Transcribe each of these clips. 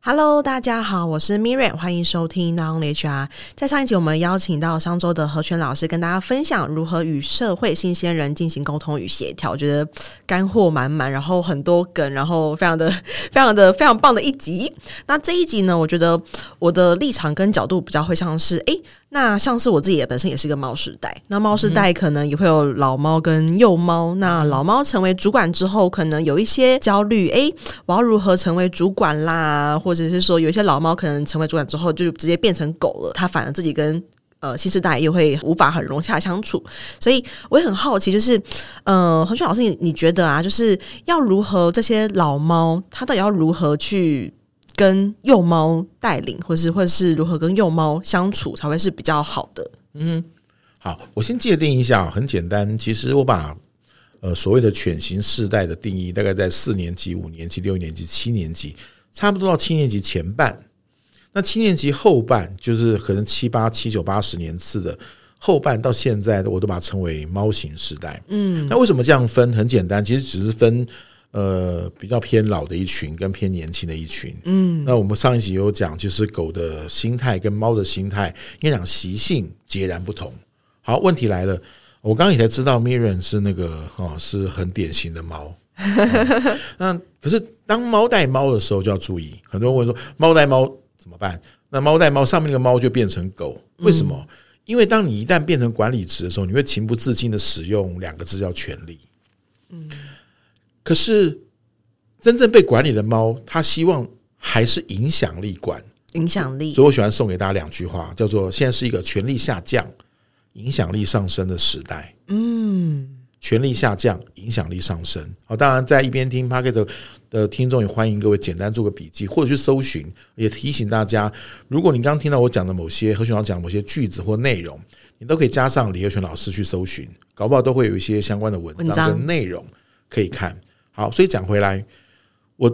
Hello，大家好，我是 Miriam，欢迎收听 Non HR。在上一集，我们邀请到商周的何泉老师，跟大家分享如何与社会新鲜人进行沟通与协调。我觉得干货满满，然后很多梗，然后非常的、非常的、非常棒的一集。那这一集呢，我觉得我的立场跟角度比较会像是，诶。那像是我自己也本身也是一个猫时代，那猫时代可能也会有老猫跟幼猫。那老猫成为主管之后，可能有一些焦虑，诶，我要如何成为主管啦？或者是说，有一些老猫可能成为主管之后就直接变成狗了，它反而自己跟呃新世代又会无法很融洽相处。所以我也很好奇，就是呃，何俊老师，你你觉得啊，就是要如何这些老猫，它到底要如何去？跟幼猫带领，或是或是如何跟幼猫相处才会是比较好的？嗯，好，我先界定一下，很简单。其实我把呃所谓的犬型世代的定义，大概在四年级、五年级、六年级、七年级，差不多到七年级前半。那七年级后半，就是可能七八、七九、八十年次的后半，到现在我都把它称为猫型世代。嗯，那为什么这样分？很简单，其实只是分。呃，比较偏老的一群跟偏年轻的一群，嗯，那我们上一集有讲，就是狗的心态跟猫的心态，应该讲习性截然不同。好，问题来了，我刚刚也才知道 Miriam 是那个哦，是很典型的猫。那可是当猫带猫的时候就要注意，很多人问说猫带猫怎么办？那猫带猫上面那个猫就变成狗，为什么？因为当你一旦变成管理职的时候，你会情不自禁的使用两个字叫权力，嗯。可是，真正被管理的猫，它希望还是影响力管影响力。所以我喜欢送给大家两句话，叫做“现在是一个权力下降、影响力上升的时代”。嗯，权力下降，影响力上升。好，当然在一边听 Podcast 的听众也欢迎各位简单做个笔记，或者去搜寻。也提醒大家，如果你刚刚听到我讲的某些和泉老师讲的某些句子或内容，你都可以加上李和泉老师去搜寻，搞不好都会有一些相关的文章跟内容可以看。好，所以讲回来，我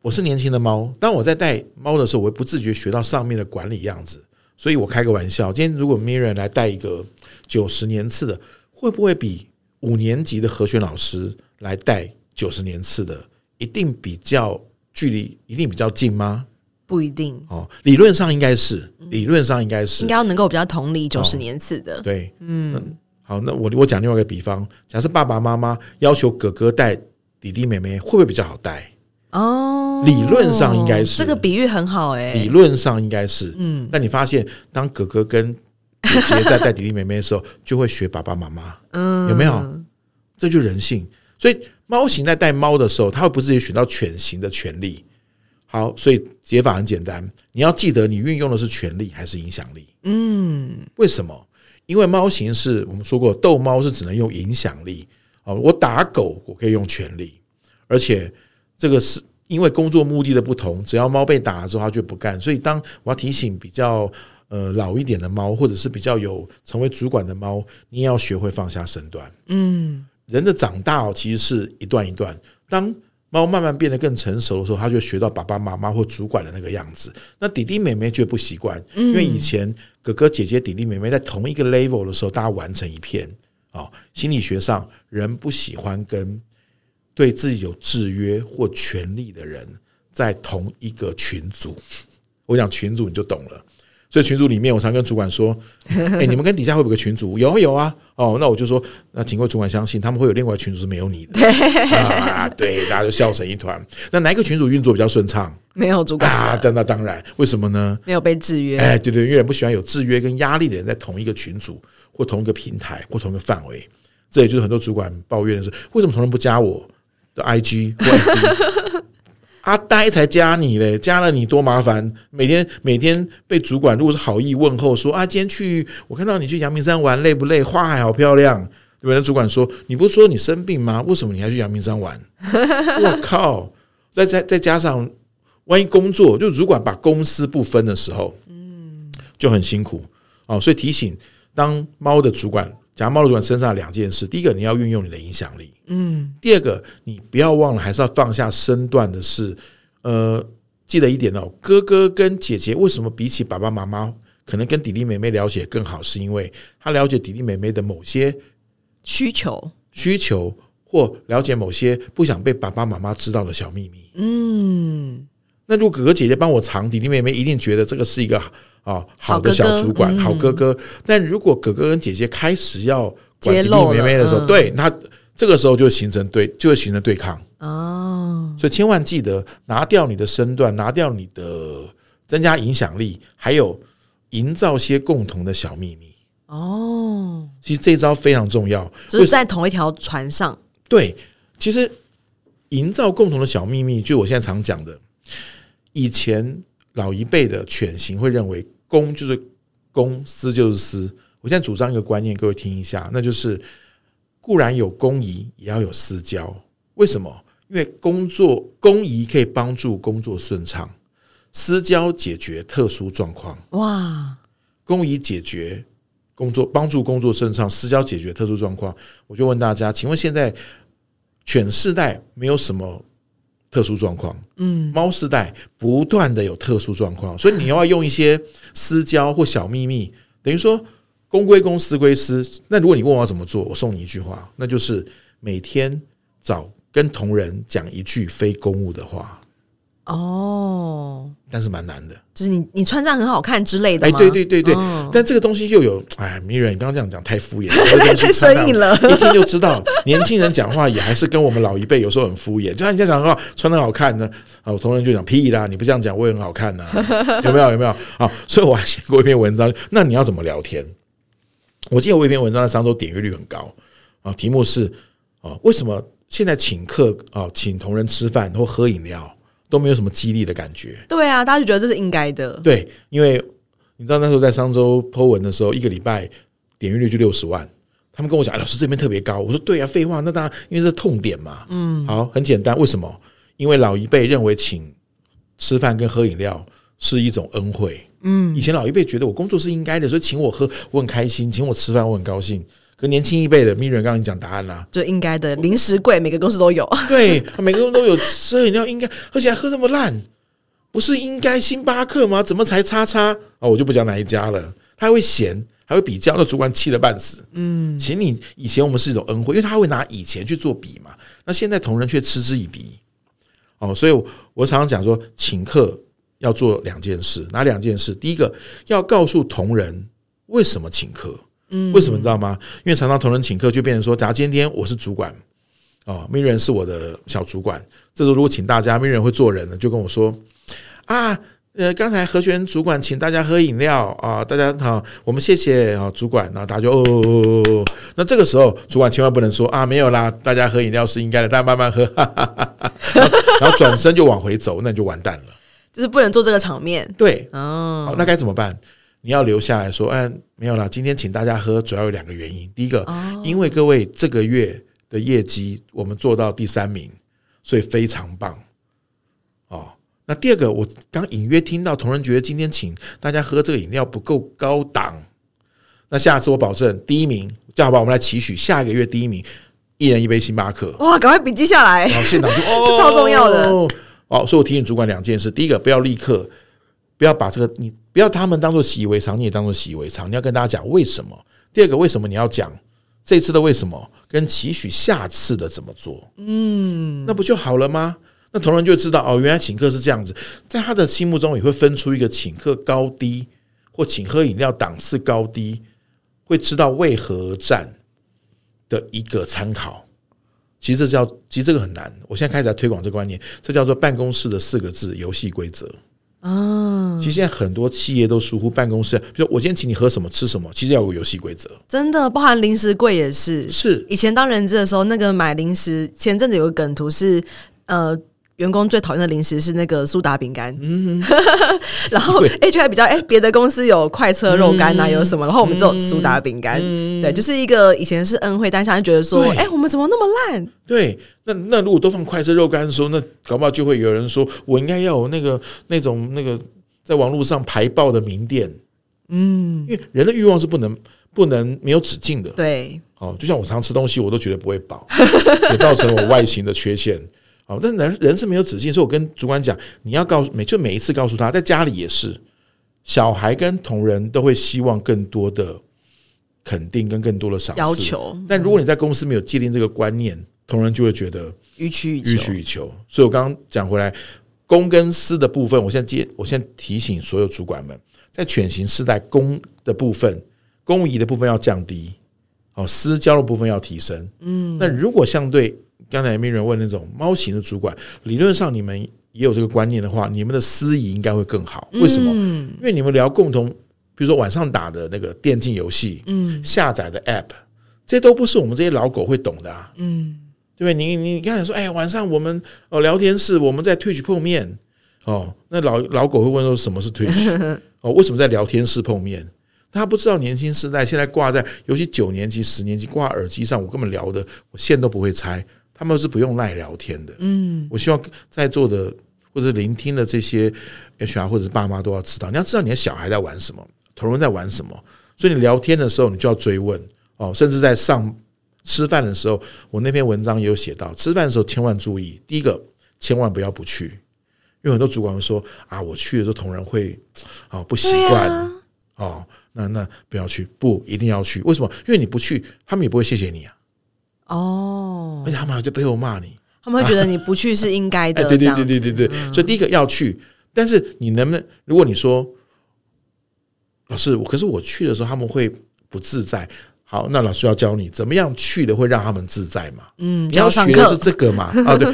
我是年轻的猫，当我在带猫的时候，我会不自觉学到上面的管理样子。所以我开个玩笑，今天如果 Miriam 来带一个九十年次的，会不会比五年级的和泉老师来带九十年次的，一定比较距离一定比较近吗？不一定哦，理论上应该是，理论上应该是，应该要能够比较同理九十年次的。对，嗯，好，那我我讲另外一个比方，假设爸爸妈妈要求哥哥带。弟弟妹妹会不会比较好带？哦，理论上应该是。这个比喻很好哎。理论上应该是，嗯。但你发现，当哥哥跟姐姐在带弟弟妹妹的时候，就会学爸爸妈妈，嗯，有没有？这就是人性。所以猫型在带猫的时候，它会不自觉选到犬型的权利。好，所以解法很简单，你要记得你运用的是权力还是影响力？嗯，为什么？因为猫型是我们说过，逗猫是只能用影响力。我打狗，我可以用权力，而且这个是因为工作目的的不同，只要猫被打了之后，它就不干。所以，当我要提醒比较呃老一点的猫，或者是比较有成为主管的猫，你也要学会放下身段。嗯，人的长大哦其实是一段一段。当猫慢慢变得更成熟的时候，它就学到爸爸妈妈或主管的那个样子。那弟弟妹妹就不习惯，因为以前哥哥姐姐、弟弟妹妹在同一个 level 的时候，大家玩成一片。哦，心理学上，人不喜欢跟对自己有制约或权力的人在同一个群组。我讲群组你就懂了。所以群组里面，我常跟主管说：“哎，你们跟底下会不会有个群组？有有啊。哦，那我就说，那请各位主管相信，他们会有另外群组是没有你的。啊，对，大家就笑成一团。那哪一个群组运作比较顺畅？没有主管啊？那那当然，为什么呢？没有被制约。哎，对对，因为人不喜欢有制约跟压力的人在同一个群组。”或同一个平台，或同一个范围，这也就是很多主管抱怨的是：为什么同仁不加我的 IG 或 FB？阿 呆才加你嘞，加了你多麻烦！每天每天被主管如果是好意问候说啊，今天去我看到你去阳明山玩累不累？花海好漂亮，对不对？主管说你不是说你生病吗？为什么你还去阳明山玩？我靠！再再再加上万一工作，就主管把公私不分的时候，嗯，就很辛苦哦。所以提醒。当猫的主管，假如猫的主管身上两件事，第一个你要运用你的影响力，嗯，第二个你不要忘了还是要放下身段的是，呃，记得一点哦，哥哥跟姐姐为什么比起爸爸妈妈，可能跟弟弟妹妹了解更好，是因为他了解弟弟妹妹的某些需求，需求。或了解某些不想被爸爸妈妈知道的小秘密，嗯，那如果哥哥姐姐帮我藏，弟弟妹妹一定觉得这个是一个啊好的小主管，好哥哥。但如果哥哥跟姐姐开始要管弟弟妹妹的时候，对，那这个时候就形成对，就会形成对抗哦。所以千万记得拿掉你的身段，拿掉你的增加影响力，还有营造些共同的小秘密哦。其实这一招非常重要，就是在同一条船上。对，其实营造共同的小秘密，就我现在常讲的。以前老一辈的犬型会认为公就是公，私就是私。我现在主张一个观念，各位听一下，那就是固然有公宜，也要有私交。为什么？因为工作公宜可以帮助工作顺畅，私交解决特殊状况。哇！公宜解决工作，帮助工作顺畅，私交解决特殊状况。我就问大家，请问现在犬世代没有什么？特殊状况，嗯，猫世代不断的有特殊状况，所以你要用一些私交或小秘密，等于说公归公，私归私。那如果你问我要怎么做，我送你一句话，那就是每天找跟同仁讲一句非公务的话。哦，但是蛮难的，就是你你穿这样很好看之类的。哎，对对对对，但这个东西又有哎，Miriam，你刚刚这样讲太敷衍了，太生硬了。一听就知道，年轻人讲话也还是跟我们老一辈有时候很敷衍。就像你讲的话，穿的好看呢，啊，我同仁就讲屁啦，你不这样讲我也很好看呢，有没有？有没有？啊，所以我还写过一篇文章，那你要怎么聊天？我记得我有一篇文章在上周点阅率很高啊，题目是啊，为什么现在请客啊，请同仁吃饭或喝饮料？都没有什么激励的感觉。对啊，大家就觉得这是应该的。对，因为你知道那时候在商周 po 文的时候，一个礼拜点阅率就六十万。他们跟我讲，哎，老师这边特别高。我说对啊，废话，那当然，因为是痛点嘛。嗯，好，很简单，为什么？因为老一辈认为请吃饭跟喝饮料是一种恩惠。嗯，以前老一辈觉得我工作是应该的，所以请我喝我很开心，请我吃饭我很高兴。跟年轻一辈的 Miriam 刚刚你讲答案啦，就应该的零食柜，每个公司都有。对，每个公司都有喝饮料，应该而且还喝这么烂，不是应该星巴克吗？怎么才叉叉啊？我就不讲哪一家了。他还会嫌，还会比较，那主管气得半死。嗯，请你以前我们是一种恩惠，因为他会拿以前去做比嘛。那现在同仁却嗤之以鼻。哦，所以我常常讲说，请客要做两件事，哪两件事？第一个要告诉同仁为什么请客。嗯，为什么你知道吗？因为常常同仁请客，就变成说，假如今天我是主管，哦，Miriam 是我的小主管，这时候如果请大家，Miriam 会做人呢，就跟我说啊，呃，刚才何璇主管请大家喝饮料啊，大家好，我们谢谢啊，主管，然后大家就哦，哦，哦，哦，那这个时候主管千万不能说啊，没有啦，大家喝饮料是应该的，大家慢慢喝，哈哈哈哈，然后转身就往回走，那你就完蛋了，就是不能做这个场面，对，哦，那该怎么办？你要留下来说，哎，没有啦。今天请大家喝，主要有两个原因。第一个，因为各位这个月的业绩我们做到第三名，所以非常棒。哦，那第二个，我刚隐约听到同仁觉得今天请大家喝这个饮料不够高档，那下次我保证第一名，这样好不好？我们来期许下一个月第一名，一人一杯星巴克。哇，赶快笔记下来，然后现场就哦，这 超重要的。哦，所以我提醒主管两件事：第一个，不要立刻。不要把这个你不要他们当做习以为常，你也当做习以为常。你要跟大家讲为什么。第二个，为什么你要讲这次的为什么，跟期许下次的怎么做？嗯，那不就好了吗？那同仁就知道哦，原来请客是这样子，在他的心目中也会分出一个请客高低或请喝饮料档次高低，会知道为何而战的一个参考。其实这叫，其实这个很难。我现在开始在推广这个观念，这叫做办公室的四个字游戏规则。哦，其实现在很多企业都疏忽办公室，比如我今天请你喝什么吃什么，其实要有游戏规则。真的，包含零食柜也是。是以前当人质的时候，那个买零食，前阵子有个梗图是，呃。员工最讨厌的零食是那个苏打饼干，嗯，然后 H 还比较哎，别的公司有快车肉干啊，有什么，然后我们只有苏打饼干，对，就是一个以前是恩惠，但现在觉得说，哎，我们怎么那么烂？对，那那如果都放快车肉干的时候，那搞不好就会有人说我应该要有那个那种那个在网络上排爆的名店，嗯，因为人的欲望是不能不能没有止境的，对，哦，就像我常吃东西，我都觉得不会饱，也造成了我外形的缺陷。好，但人人是没有止境，所以我跟主管讲，你要告诉每就每一次告诉他，在家里也是，小孩跟同仁都会希望更多的肯定跟更多的赏识要求。但如果你在公司没有界定这个观念，同仁就会觉得予取予予取予求。所以我刚刚讲回来，公跟私的部分，我现在接，我现在提醒所有主管们，在犬型世代公的部分，公仪的部分要降低，哦，私交的部分要提升。嗯，那如果相对刚才没人问那种猫型的主管，理论上你们也有这个观念的话，你们的司仪应该会更好。为什么？因为你们聊共同，比如说晚上打的那个电竞游戏，嗯，下载的 App，这都不是我们这些老狗会懂的啊。嗯。对不对？你你刚才说，哎，晚上我们哦聊天室，我们在 Twitch 碰面哦。那老老狗会问说，什么是 Twitch？哦，为什么在聊天室碰面？他不知道年轻世代现在挂在，尤其九年级、十年级挂耳机上，我根本聊的，我线都不会拆。他们是不用赖聊天的。嗯，我希望在座的或者聆听的这些 HR 或者是爸妈都要知道，你要知道你的小孩在玩什么，同仁在玩什么。所以你聊天的时候，你就要追问哦，甚至在上。吃饭的时候，我那篇文章也有写到，吃饭的时候千万注意，第一个千万不要不去，因为很多主管会说啊，我去的时候同仁会啊不习惯哦，那那不要去，不一定要去，为什么？因为你不去，他们也不会谢谢你啊。哦，而且他们还在背后骂你，他们会觉得你不去是应该的。对对对对对对，所以第一个要去，但是你能不能？如果你说老师，我可是我去的时候他们会不自在。好，那老师要教你怎么样去的会让他们自在嘛？嗯，你要学的是这个嘛？啊，对，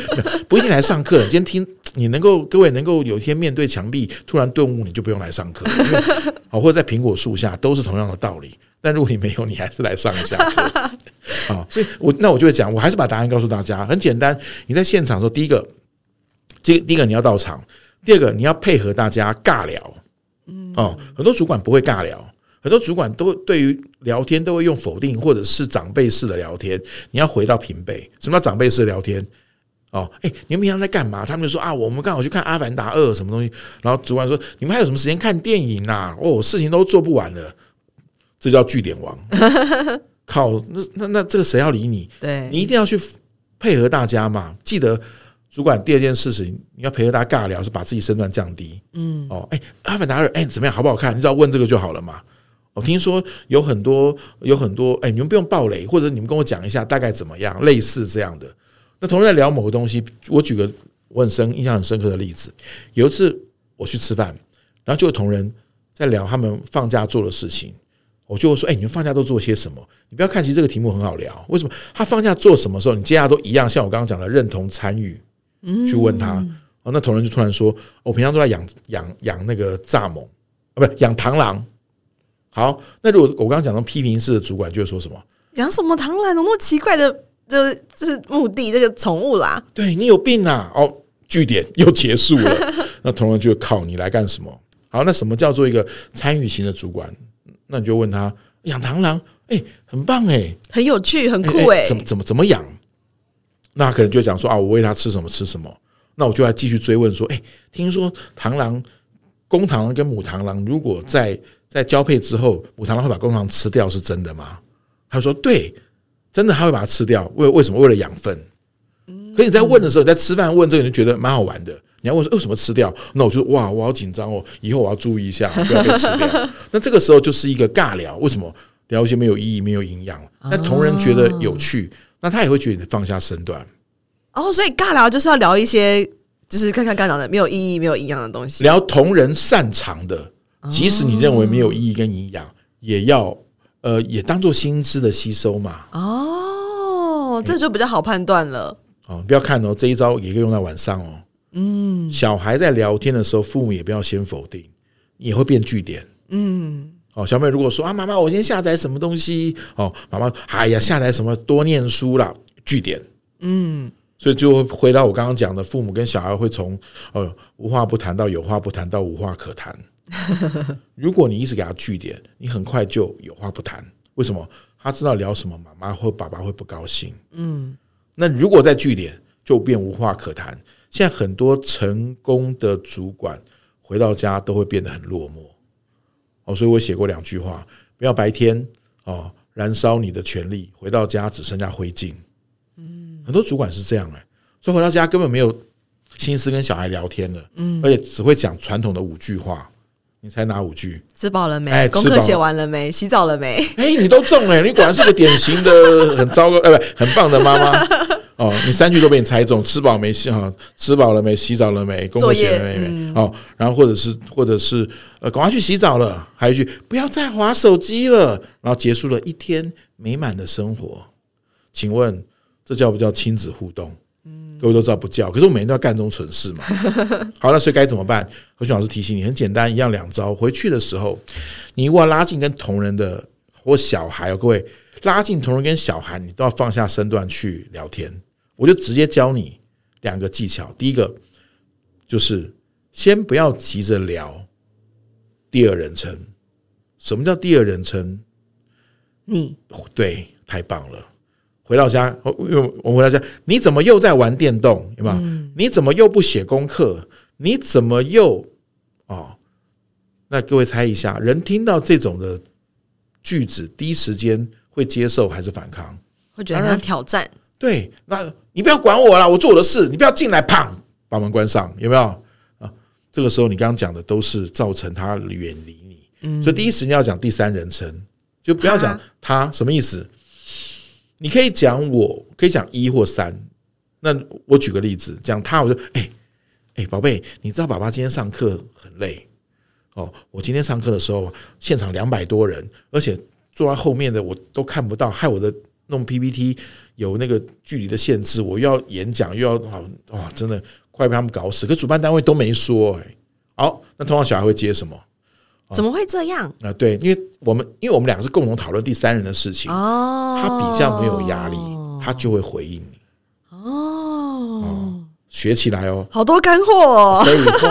不一定来上课。你今天听，你能够各位能够有一天面对墙壁突然顿悟，你就不用来上课。好，或者在苹果树下都是同样的道理。但如果你没有，你还是来上一下课。好，所以我那我就会讲，我还是把答案告诉大家，很简单。你在现场的时候，第一个，这第一个你要到场，第二个你要配合大家尬聊。嗯，哦，很多主管不会尬聊。很多主管都对于聊天都会用否定或者是长辈式的聊天，你要回到平辈。什么叫长辈式的聊天？哦，哎，你们平常在干嘛？他们就说啊，我们刚好去看《阿凡达二》什么东西。然后主管说，你们还有什么时间看电影啊？哦，事情都做不完了，这叫据点王。靠，那那那这个谁要理你？对，你一定要去配合大家嘛。记得主管第二件事情，你要配合大家尬聊，是把自己身段降低。嗯，哦，哎，《阿凡达二》哎怎么样？好不好看？你只要问这个就好了嘛。我听说有很多有很多，哎，你们不用暴雷，或者你们跟我讲一下大概怎么样，类似这样的。那同时在聊某个东西，我举个我很深印象很深刻的例子。有一次我去吃饭，然后就有同仁在聊他们放假做的事情，我就说：“哎，你们放假都做些什么？”你不要看，其实这个题目很好聊。为什么他放假做什么时候，你接下来都一样？像我刚刚讲的认同参与，去问他。哦，那同仁就突然说：“我平常都在养养养那个蚱蜢，啊，不是养螳螂。”好，那如果我刚刚讲到批评式的主管就会说什么？养什么螳螂？那么奇怪的，这这是目的这个宠物啦？对，你有病啊！哦，据点 又结束了。那同仁就会靠你来干什么？好，那什么叫做一个参与型的主管？那你就问他养螳螂，哎，很棒哎，很有趣，很酷哎，怎么怎么怎么养？那可能就讲说啊，我喂它吃什么吃什么。那我就要继续追问说，哎，听说螳螂公螳螂跟母螳螂如果在在交配之后，母螳螂会把公螳螂吃掉，是真的吗？他说：“对，真的，他会把它吃掉。为为什么？为了养分。可你在问的时候，你在吃饭问这个，你就觉得蛮好玩的。你要问说为什么吃掉？那我就哇，我好紧张哦，以后我要注意一下，不要被吃掉。那这个时候就是一个尬聊，为什么聊一些没有意义、没有营养？那同仁觉得有趣，那他也会觉得你放下身段。哦，所以尬聊就是要聊一些，就是看看刚讲的没有意义、没有营养的东西，聊同仁擅长的。”即使你认为没有意义跟营养，也要呃也当做薪资的吸收嘛。哦，这就比较好判断了。哦，不要看哦，这一招也可以用在晚上哦。嗯，小孩在聊天的时候，父母也不要先否定，也会变据点。嗯，哦，小朋友如果说啊，妈妈，我先下载什么东西？哦，妈妈，哎呀，下载什么？多念书啦，据点。嗯，所以就回到我刚刚讲的，父母跟小孩会从呃无话不谈到有话不谈到无话可谈。如果你一直给他据点，你很快就有话不谈。为什么？他知道聊什么，妈妈或爸爸会不高兴。嗯，那如果在据点，就变无话可谈。现在很多成功的主管回到家都会变得很落寞。哦，所以我写过两句话：不要白天哦燃烧你的权力，回到家只剩下灰烬。嗯，很多主管是这样哎，所以回到家根本没有心思跟小孩聊天了。嗯，而且只会讲传统的五句话。你猜哪五句？吃饱了没？哎，功课写完了没？洗澡了没？哎，你都中哎！你果然是个典型的很糟糕，哎，不，很棒的妈妈。哦，你三句都被你猜中，吃饱没洗哈？吃饱了没？洗澡了没？工作写了没？没哦，然后或者是或者是呃，赶快去洗澡了。还有一句，不要再划手机了。然后结束了一天美满的生活。请问这叫不叫亲子互动？各位都知道不叫，可是我每天都要干这种蠢事嘛。好，那所以该怎么办？和弦老师提醒你，很简单，一样两招。回去的时候，你如果要拉近跟同仁的或小孩哦，各位拉近同仁跟小孩，你都要放下身段去聊天。我就直接教你两个技巧。第一个就是先不要急着聊第二人称。什么叫第二人称？你对，太棒了。回到家，因为我回到家，你怎么又在玩电动？有没有？你怎么又不写功课？你怎么又哦？那各位猜一下，人听到这种的句子，第一时间会接受还是反抗？会觉得他挑战。对，那你不要管我了，我做我的事，你不要进来，砰，把门关上，有没有啊？这个时候你刚刚讲的都是造成他远离你，嗯，所以第一时间要讲第三人称，就不要讲他，什么意思？你可以讲我，可以讲一或三。那我举个例子，讲他，我就哎哎，宝贝，你知道爸爸今天上课很累哦。我今天上课的时候，现场两百多人，而且坐在后面的我都看不到，害我的弄 PPT 有那个距离的限制，我又要演讲又要啊啊，真的快被他们搞死。可主办单位都没说哎。好，那通常小孩会接什么？怎么会这样？啊，对，因为我们因为我们两个是共同讨论第三人的事情，哦，他比较没有压力，他就会回应学起来哦，好多干货哦，可以话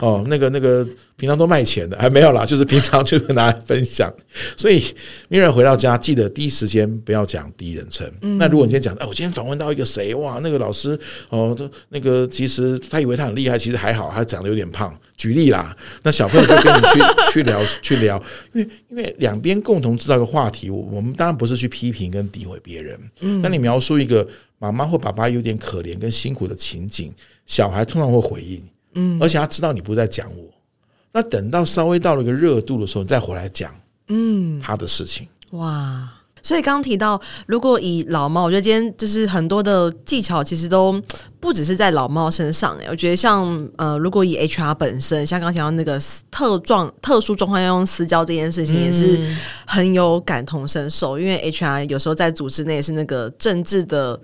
哦，那个那个平常都卖钱的，还没有啦，就是平常 就拿来分享。所以，Miriam 回到家记得第一时间不要讲第一人称。嗯、那如果你今天讲，哎，我今天访问到一个谁哇，那个老师哦，这那个其实他以为他很厉害，其实还好，他长得有点胖。举例啦，那小朋友就跟你去 去聊去聊，因为因为两边共同制造一个话题，我我们当然不是去批评跟诋毁别人。嗯，那你描述一个妈妈或爸爸有点可怜跟辛苦的情景，小孩通常会回应，嗯，而且他知道你不是在讲我。那等到稍微到了一个热度的时候，你再回来讲，嗯，他的事情。哇。所以刚刚提到，如果以老猫，我觉得今天就是很多的技巧，其实都不只是在老猫身上。我觉得像呃，如果以 HR 本身，像刚刚提到那个特状、特殊状况要用私交这件事情，也是很有感同身受。因为 HR 有时候在组织内是那个政治的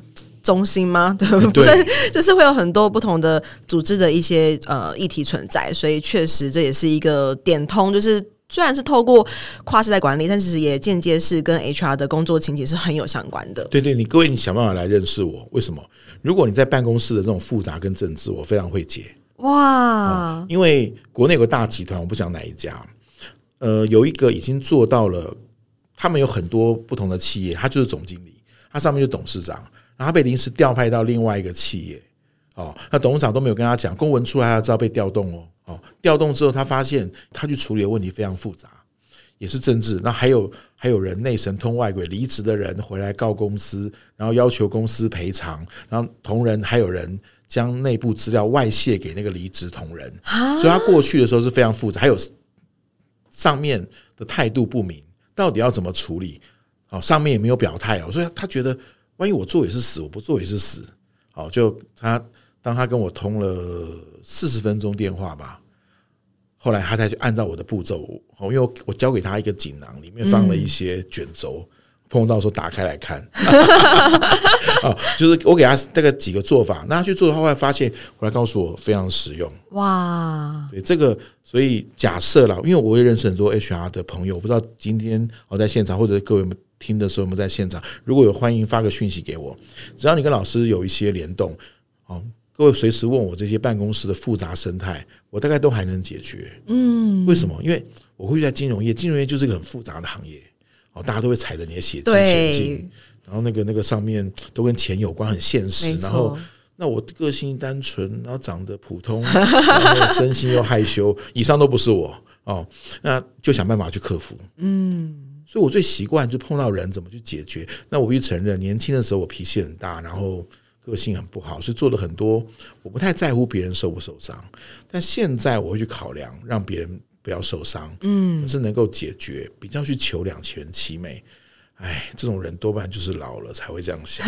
中心吗？对不对？就是会有很多不同的组织的一些呃议题存在，所以确实这也是一个点通，就是。虽然是透过跨世代管理，但其实也间接是跟 HR 的工作情景是很有相关的。对对，你各位，你想办法来认识我。为什么？如果你在办公室的这种复杂跟政治，我非常会接。哇！因为国内有个大集团，我不讲哪一家。呃，有一个已经做到了，他们有很多不同的企业，他就是总经理，他上面就董事长，然后他被临时调派到另外一个企业。哦，那董事长都没有跟他讲，公文出来他知道被调动哦。哦，调动之后，他发现他去处理的问题非常复杂，也是政治。那还有还有人内神通外鬼，离职的人回来告公司，然后要求公司赔偿，然后同仁还有人将内部资料外泄给那个离职同仁，所以他过去的时候是非常复杂。还有上面的态度不明，到底要怎么处理？哦，上面也没有表态哦，所以他觉得万一我做也是死，我不做也是死。好，就他。当他跟我通了四十分钟电话吧，后来他才去按照我的步骤，因为我我交给他一个锦囊，里面放了一些卷轴，碰到时候打开来看，哦，就是我给他大概几个做法，那他去做的话，后来发现回来告诉我非常实用。哇，对这个，所以假设啦，因为我也认识很多 HR 的朋友，我不知道今天我在现场或者各位听的时候有没有在现场，如果有欢迎发个讯息给我，只要你跟老师有一些联动，哦。各位随时问我这些办公室的复杂生态，我大概都还能解决。嗯，为什么？因为我会在金融业，金融业就是一个很复杂的行业，哦，大家都会踩着你的血迹前进，然后那个那个上面都跟钱有关，很现实。然后，那我个性单纯，然后长得普通，然后身心又害羞，以上都不是我哦，那就想办法去克服。嗯，所以我最习惯就碰到人怎么去解决。那我必须承认，年轻的时候我脾气很大，然后。个性很不好，所以做了很多。我不太在乎别人受不受伤，但现在我会去考量，让别人不要受伤，嗯，可是能够解决，比较去求两全其美。哎，这种人多半就是老了才会这样想。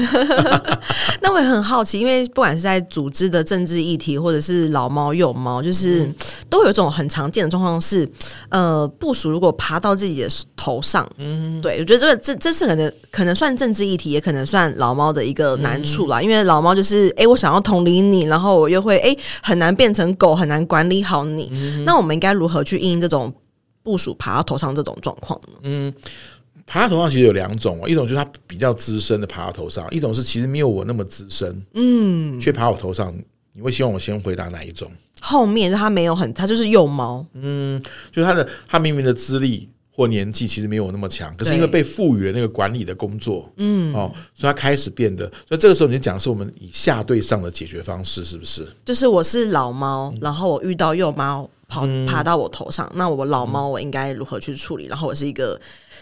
那我也很好奇，因为不管是在组织的政治议题，或者是老猫幼猫，就是都有一种很常见的状况是，呃，部署如果爬到自己的头上，嗯，对，我觉得这个这这是可能可能算政治议题，也可能算老猫的一个难处啦。嗯、因为老猫就是，哎，我想要统领你，然后我又会，哎，很难变成狗，很难管理好你。嗯、那我们应该如何去应这种部署爬到头上这种状况呢？嗯。爬到头上其实有两种哦，一种就是他比较资深的爬到头上，一种是其实没有我那么资深，嗯，却爬我头上。你会希望我先回答哪一种？后面他没有很，他就是幼猫，嗯，就是他的他明明的资历或年纪其实没有我那么强，可是因为被赋予了那个管理的工作，嗯，哦，所以他开始变得，所以这个时候你就讲的是我们以下对上的解决方式，是不是？就是我是老猫，然后我遇到幼猫跑爬到我头上，嗯、那我老猫我应该如何去处理？然后我是一个。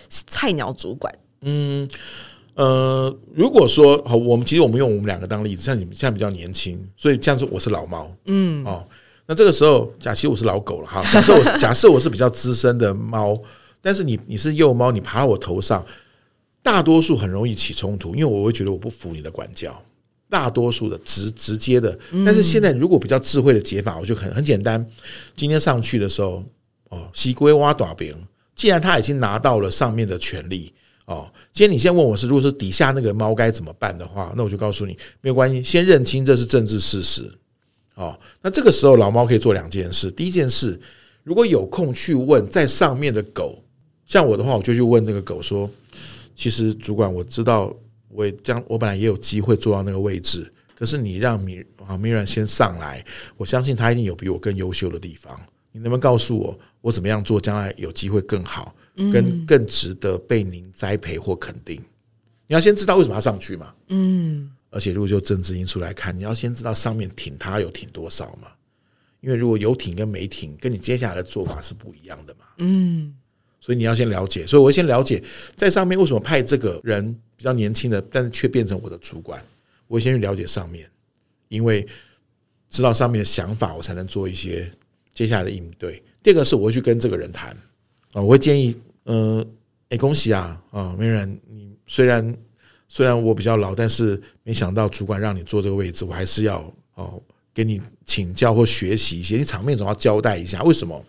菜鸟主管，嗯，呃，如果说好，我们其实我们用我们两个当例子，像你们现在比较年轻，所以这样子我是老猫，嗯，哦，那这个时候假设我是老狗了哈，假设我 假设我是比较资深的猫，但是你你是幼猫，你爬到我头上，大多数很容易起冲突，因为我会觉得我不服你的管教，大多数的直直接的，但是现在如果比较智慧的解法，我就很很简单，今天上去的时候，哦，西龟挖短饼。既然他已经拿到了上面的权利哦，今天你先问我是，如果是底下那个猫该怎么办的话，那我就告诉你没有关系，先认清这是政治事实哦。那这个时候老猫可以做两件事，第一件事，如果有空去问在上面的狗，像我的话，我就去问那个狗说，其实主管我知道，我也将我本来也有机会坐到那个位置，可是你让米啊米软先上来，我相信他一定有比我更优秀的地方。你能不能告诉我，我怎么样做，将来有机会更好，跟更值得被您栽培或肯定？你要先知道为什么要上去嘛。嗯，而且如果就政治因素来看，你要先知道上面挺他有挺多少嘛。因为如果有挺跟没挺，跟你接下来的做法是不一样的嘛。嗯，所以你要先了解。所以我会先了解在上面为什么派这个人比较年轻的，但是却变成我的主管。我会先去了解上面，因为知道上面的想法，我才能做一些。接下来的应对，第二个是我会去跟这个人谈。啊，我会建议，呃，哎，恭喜啊啊，没人，你虽然虽然我比较老，但是没想到主管让你坐这个位置，我还是要哦给你请教或学习一些，你场面总要交代一下，为什么？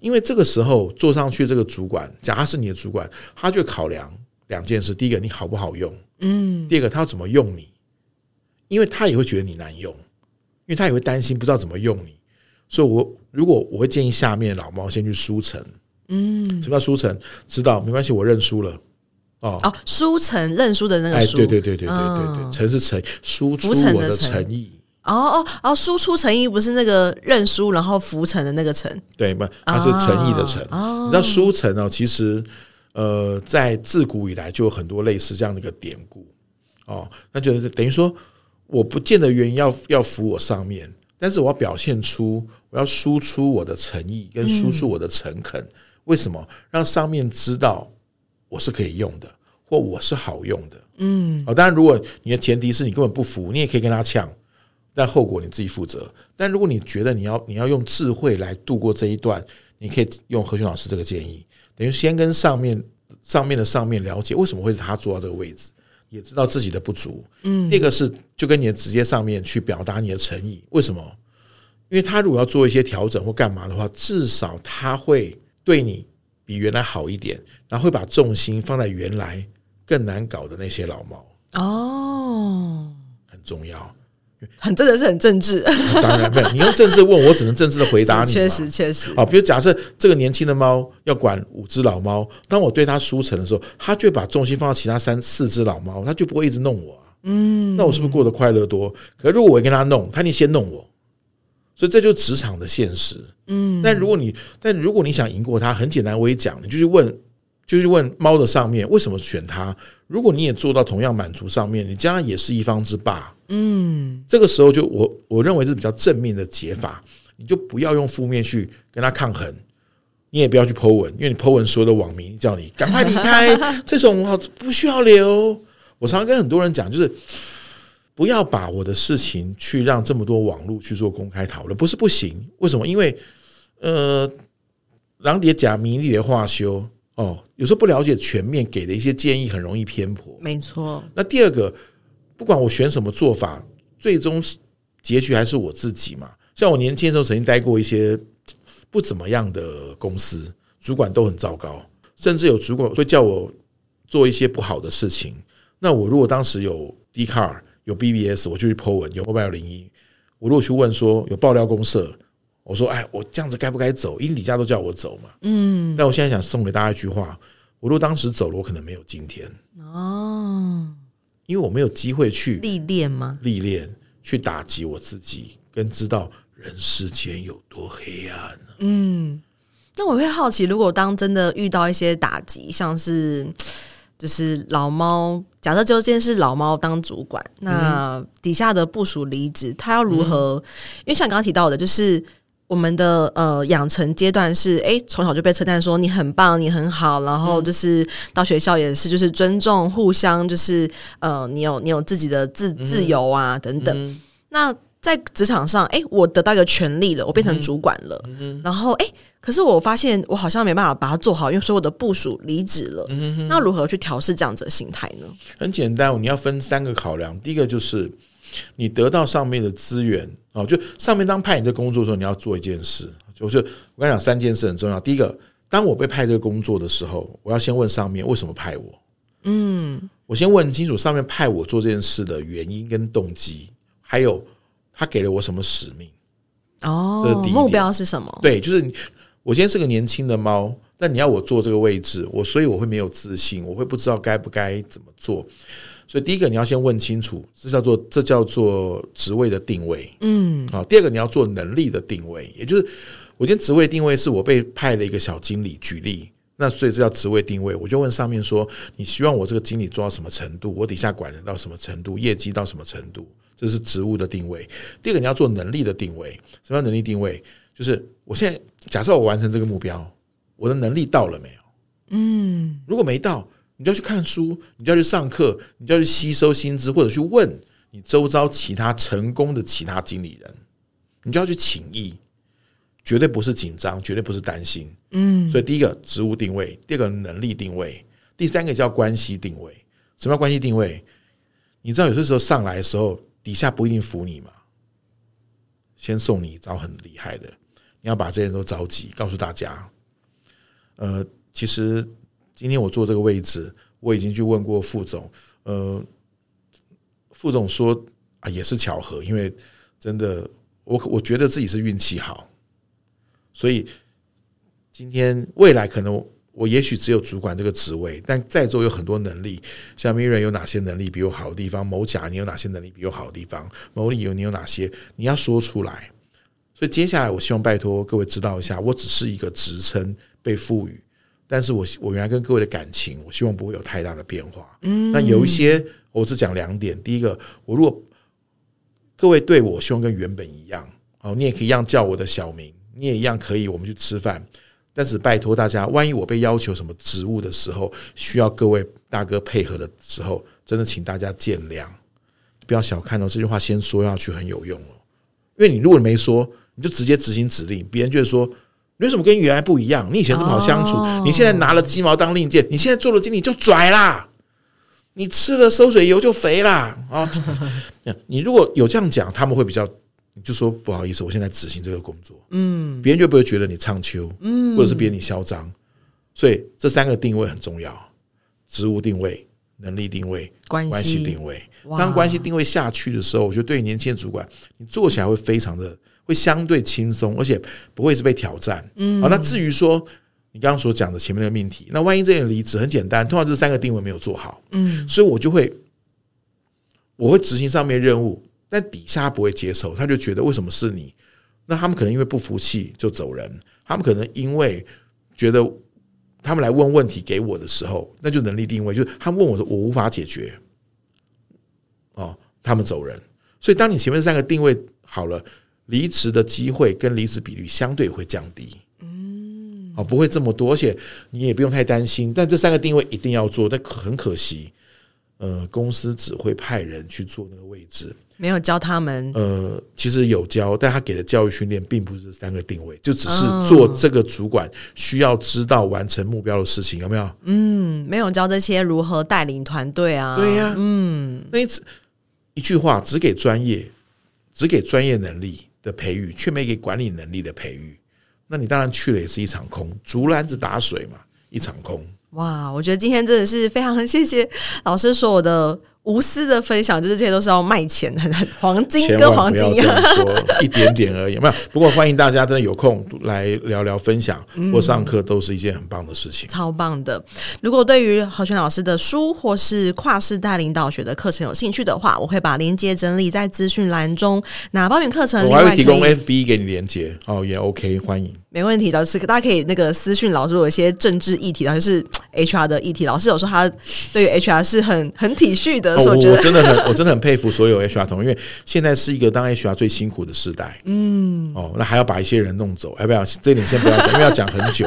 因为这个时候坐上去这个主管，假如他是你的主管，他就考量两件事，第一个你好不好用，嗯，第二个他要怎么用你，因为他也会觉得你难用，因为他也会担心不知道怎么用你。所以，我如果我会建议下面老猫先去书城，嗯，什么叫书城？知道没关系，我认输了。哦哦，书城认输的那个书，哎，对对对对对对对，诚是诚，输出我的诚意。哦哦哦，输出诚意不是那个认输然后浮沉的那个沉，对不？它是诚意的诚。你知道书城哦，其实呃，在自古以来就有很多类似这样的一个典故。哦，那就是等于说，我不见得原因要要扶我上面。但是我要表现出，我要输出我的诚意跟输出我的诚恳。为什么？让上面知道我是可以用的，或我是好用的。嗯，哦，当然，如果你的前提是你根本不服，你也可以跟他呛，但后果你自己负责。但如果你觉得你要你要用智慧来度过这一段，你可以用何群老师这个建议，等于先跟上面上面的上面了解为什么会是他坐到这个位置。也知道自己的不足，嗯，第二个是就跟你的直接上面去表达你的诚意。为什么？因为他如果要做一些调整或干嘛的话，至少他会对你比原来好一点，然后会把重心放在原来更难搞的那些老毛。哦，很重要。很真的是很政治，当然没有。你用政治问我，只能政治的回答你。确实，确实。好，比如假设这个年轻的猫要管五只老猫，当我对它输诚的时候，它就把重心放到其他三四只老猫，它就不会一直弄我。嗯，那我是不是过得快乐多？可是如果我跟他弄，他你先弄我，所以这就是职场的现实。嗯，但如果你但如果你想赢过他，很简单，我也讲，你就去问。就去问猫的上面为什么选它？如果你也做到同样满足上面，你将来也是一方之霸。嗯，这个时候就我我认为是比较正面的解法，你就不要用负面去跟他抗衡，你也不要去 po 文，因为你 po 文所有的网民叫你赶快离开，这种不需要留。我常常跟很多人讲，就是不要把我的事情去让这么多网络去做公开讨论，不是不行。为什么？因为呃，人伫食米，你伫化修。哦，有时候不了解全面，给的一些建议很容易偏颇。没错。那第二个，不管我选什么做法，最终结局还是我自己嘛。像我年轻的时候，曾经待过一些不怎么样的公司，主管都很糟糕，甚至有主管会叫我做一些不好的事情。那我如果当时有 Dcard 有 BBS，我就去 Po 文；有 Mobile01，我如果去问说有爆料公社。我说：“哎，我这样子该不该走？因为李家都叫我走嘛。嗯，但我现在想送给大家一句话：我如果当时走了，我可能没有今天哦，因为我没有机会去历练吗？历练，去打击我自己，跟知道人世间有多黑暗。嗯，那我会好奇，如果当真的遇到一些打击，像是就是老猫，假设就今天是老猫当主管，那底下的部署离职，他要如何？因为像刚刚提到的，就是。我们的呃养成阶段是，诶，从小就被称赞说你很棒，你很好，然后就是到学校也是，就是尊重，互相就是呃，你有你有自己的自自由啊等等。嗯、那在职场上，诶，我得到一个权利了，我变成主管了，嗯、然后诶，可是我发现我好像没办法把它做好，因为所有的部署离职了。嗯、那如何去调试这样子的心态呢？很简单，你要分三个考量，第一个就是。你得到上面的资源哦，就上面当派你这工作的时候，你要做一件事，就是我跟你讲三件事很重要。第一个，当我被派这个工作的时候，我要先问上面为什么派我。嗯，我先问清楚上面派我做这件事的原因跟动机，还有他给了我什么使命。哦，这个目标是什么？对，就是我今天是个年轻的猫，但你要我坐这个位置，我所以我会没有自信，我会不知道该不该怎么做。所以第一个你要先问清楚，这叫做这叫做职位的定位，嗯，好。第二个你要做能力的定位，也就是我今天职位定位是我被派了一个小经理，举例，那所以这叫职位定位。我就问上面说，你希望我这个经理做到什么程度？我底下管人到什么程度？业绩到什么程度？这是职务的定位。第二个你要做能力的定位，什么叫能力定位？就是我现在假设我完成这个目标，我的能力到了没有？嗯，如果没到。你就要去看书，你就要去上课，你就要去吸收新知，或者去问你周遭其他成功的其他经理人，你就要去请益，绝对不是紧张，绝对不是担心。嗯，所以第一个职务定位，第二个能力定位，第三个叫关系定位。什么叫关系定位？你知道有些时候上来的时候，底下不一定服你嘛，先送你一招很厉害的，你要把这些人都召集，告诉大家，呃，其实。今天我坐这个位置，我已经去问过副总，呃，副总说啊，也是巧合，因为真的，我我觉得自己是运气好，所以今天未来可能我也许只有主管这个职位，但在座有很多能力，像 Miriam 有哪些能力比我好的地方，某甲你有哪些能力比我好的地方，某乙有你有哪些，你要说出来。所以接下来，我希望拜托各位知道一下，我只是一个职称被赋予。但是我我原来跟各位的感情，我希望不会有太大的变化。嗯，那有一些我只讲两点。第一个，我如果各位对我希望跟原本一样，哦，你也可以一样叫我的小名，你也一样可以我们去吃饭。但是拜托大家，万一我被要求什么职务的时候，需要各位大哥配合的时候，真的请大家见谅，不要小看哦。这句话先说下去很有用哦，因为你如果没说，你就直接执行指令，别人就会说。你为什么跟原来不一样？你以前这么好相处，你现在拿了鸡毛当令箭，你现在做了经理就拽啦，你吃了收水油就肥啦啊！你如果有这样讲，他们会比较，你就说不好意思，我现在执行这个工作，嗯，别人就不会觉得你唱秋，嗯，或者是别人你嚣张，所以这三个定位很重要：职务定位、能力定位、关系定位。当关系定位下去的时候，我觉得对年轻的主管，你做起来会非常的。会相对轻松，而且不会是被挑战。嗯，好，那至于说你刚刚所讲的前面那个命题，那万一这个离职很简单，通常这三个定位没有做好，嗯，所以我就会我会执行上面任务，但底下不会接受，他就觉得为什么是你？那他们可能因为不服气就走人，他们可能因为觉得他们来问问题给我的时候，那就能力定位，就是他们问我说我无法解决，哦，他们走人。所以当你前面三个定位好了。离职的机会跟离职比率相对会降低，嗯，哦，不会这么多，而且你也不用太担心。但这三个定位一定要做，但很可惜，呃，公司只会派人去做那个位置，没有教他们。呃，其实有教，但他给的教育训练并不是三个定位，就只是做这个主管需要知道完成目标的事情，有没有？嗯，没有教这些如何带领团队啊。对呀、啊，嗯，那一次一句话，只给专业，只给专业能力的培育，却没给管理能力的培育，那你当然去了也是一场空，竹篮子打水嘛，一场空。哇，我觉得今天真的是非常谢谢老师说我的。无私的分享，就是这些都是要卖钱，很很黄金跟黄金一样，说一点点而已，没有。不过欢迎大家真的有空来聊聊分享或上课，都是一件很棒的事情，嗯，超棒的。如果对于何权老师的书或是跨世代领导学的课程有兴趣的话，我会把链接整理在资讯栏中。那报名课程，我还会提供 FB 给你连接哦，也 OK，欢迎。没问题，老师，大家可以那个私讯老师，有一些政治议题，然后就是 HR 的议题，老师有时候他对于 HR 是很很体恤的。哦、我，我真的很，我真的很佩服所有 HR 同，因为现在是一个当 HR 最辛苦的时代。嗯，哦，那还要把一些人弄走，要不要？这一点先不要讲，因为要讲很久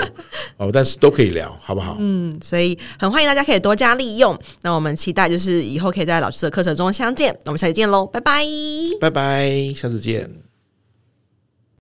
哦。但是都可以聊，好不好？嗯，所以很欢迎大家可以多加利用。那我们期待就是以后可以在老师的课程中相见。那我们下期见喽，拜拜，拜拜，下次见。